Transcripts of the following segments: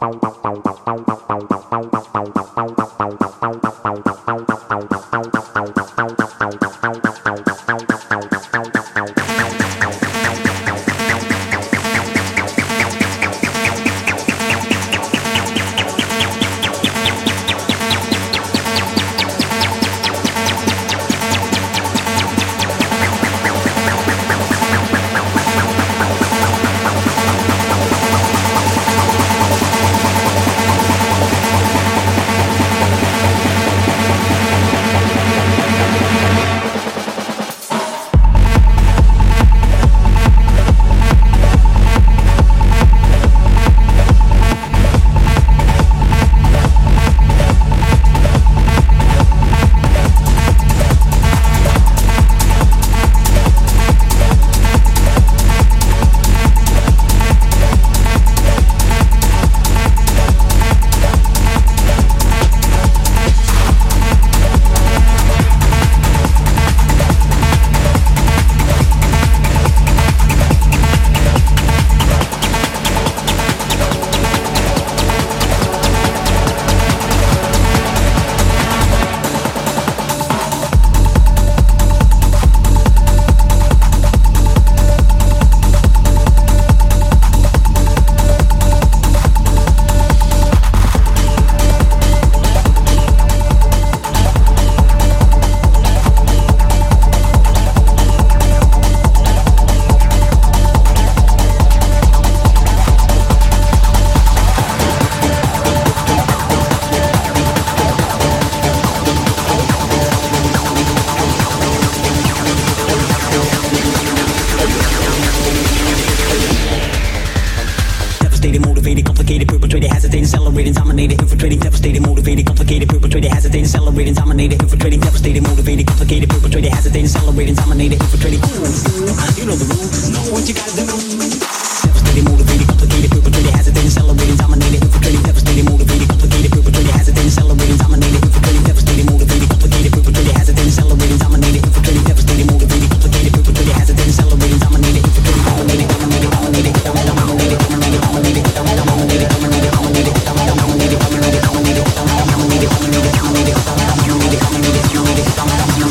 Thank you.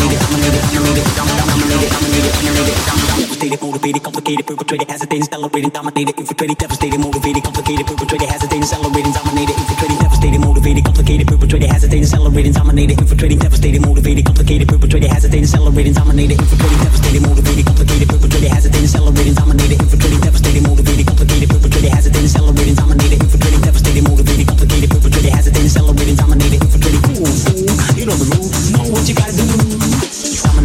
complicated, complicated, perpetrated, hesitating, accelerated, dominated, infiltrated, devastated, motivated, complicated, perpetrated, hesitating, accelerating, dominated, infiltrated, devastated, motivated, complicated, perpetrated, hesitating, accelerating, dominated, infiltrating, devastated, motivated, complicated, perpetrated, hesitating, accelerating, dominated, infiltrating, devastated, motivated, complicated, perpetrated, hesitating, accelerating, dominated, infiltrating, devastated, motivated, complicated, perpetrated, hesitating, accelerating, dominated, infiltrating, devastated, motivated, complicated, perpetrated, hesitating, accelerating, dominated, infiltrating. Ooh, ooh, you know the rules. Know what you gotta do.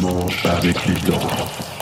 mange avec les dents.